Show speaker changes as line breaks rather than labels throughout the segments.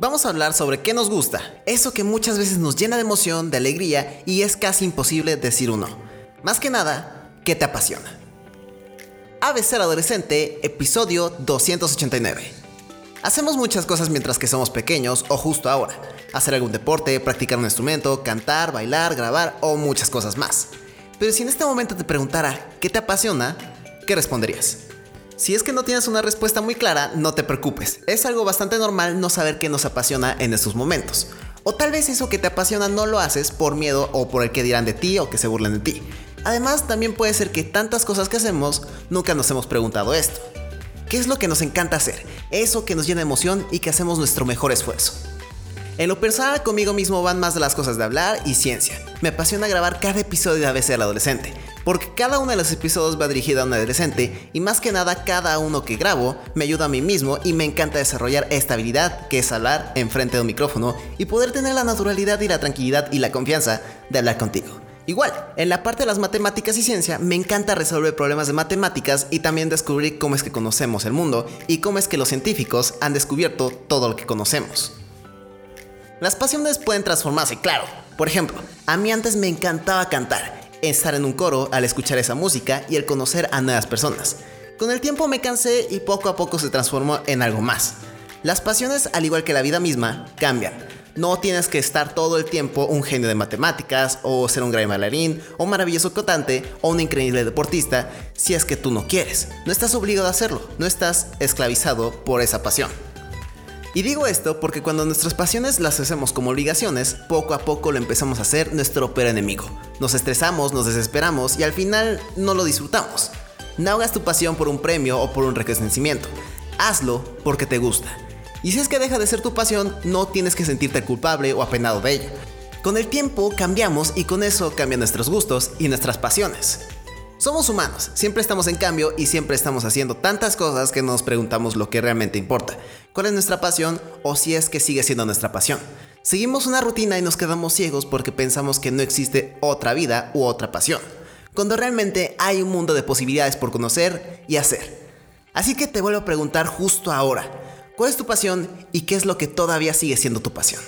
Vamos a hablar sobre qué nos gusta, eso que muchas veces nos llena de emoción, de alegría y es casi imposible decir uno. Más que nada, ¿qué te apasiona? ABC Adolescente, episodio 289. Hacemos muchas cosas mientras que somos pequeños o justo ahora. Hacer algún deporte, practicar un instrumento, cantar, bailar, grabar o muchas cosas más. Pero si en este momento te preguntara qué te apasiona, ¿qué responderías? Si es que no tienes una respuesta muy clara, no te preocupes. Es algo bastante normal no saber qué nos apasiona en estos momentos. O tal vez eso que te apasiona no lo haces por miedo o por el que dirán de ti o que se burlen de ti. Además, también puede ser que tantas cosas que hacemos nunca nos hemos preguntado esto. ¿Qué es lo que nos encanta hacer? Eso que nos llena emoción y que hacemos nuestro mejor esfuerzo. En lo personal conmigo mismo van más de las cosas de hablar y ciencia. Me apasiona grabar cada episodio de ABC al adolescente porque cada uno de los episodios va dirigido a un adolescente y más que nada cada uno que grabo me ayuda a mí mismo y me encanta desarrollar esta habilidad que es hablar enfrente de un micrófono y poder tener la naturalidad y la tranquilidad y la confianza de hablar contigo. Igual, en la parte de las matemáticas y ciencia me encanta resolver problemas de matemáticas y también descubrir cómo es que conocemos el mundo y cómo es que los científicos han descubierto todo lo que conocemos. Las pasiones pueden transformarse, claro. Por ejemplo, a mí antes me encantaba cantar estar en un coro al escuchar esa música y el conocer a nuevas personas. Con el tiempo me cansé y poco a poco se transformó en algo más. Las pasiones, al igual que la vida misma, cambian. No tienes que estar todo el tiempo un genio de matemáticas, o ser un gran bailarín, o un maravilloso cantante, o un increíble deportista, si es que tú no quieres. No estás obligado a hacerlo, no estás esclavizado por esa pasión. Y digo esto porque cuando nuestras pasiones las hacemos como obligaciones, poco a poco lo empezamos a hacer nuestro peor enemigo. Nos estresamos, nos desesperamos y al final no lo disfrutamos. No hagas tu pasión por un premio o por un reconocimiento. Hazlo porque te gusta. Y si es que deja de ser tu pasión, no tienes que sentirte culpable o apenado de ello. Con el tiempo cambiamos y con eso cambian nuestros gustos y nuestras pasiones. Somos humanos, siempre estamos en cambio y siempre estamos haciendo tantas cosas que nos preguntamos lo que realmente importa, cuál es nuestra pasión o si es que sigue siendo nuestra pasión. Seguimos una rutina y nos quedamos ciegos porque pensamos que no existe otra vida u otra pasión, cuando realmente hay un mundo de posibilidades por conocer y hacer. Así que te vuelvo a preguntar justo ahora, ¿cuál es tu pasión y qué es lo que todavía sigue siendo tu pasión?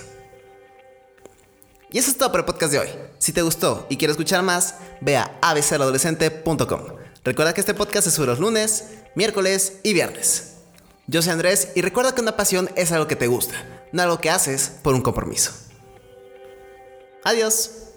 Y eso es todo para el podcast de hoy. Si te gustó y quieres escuchar más, ve a abcaladolescente.com. Recuerda que este podcast es sobre los lunes, miércoles y viernes. Yo soy Andrés y recuerda que una pasión es algo que te gusta, no algo que haces por un compromiso. Adiós.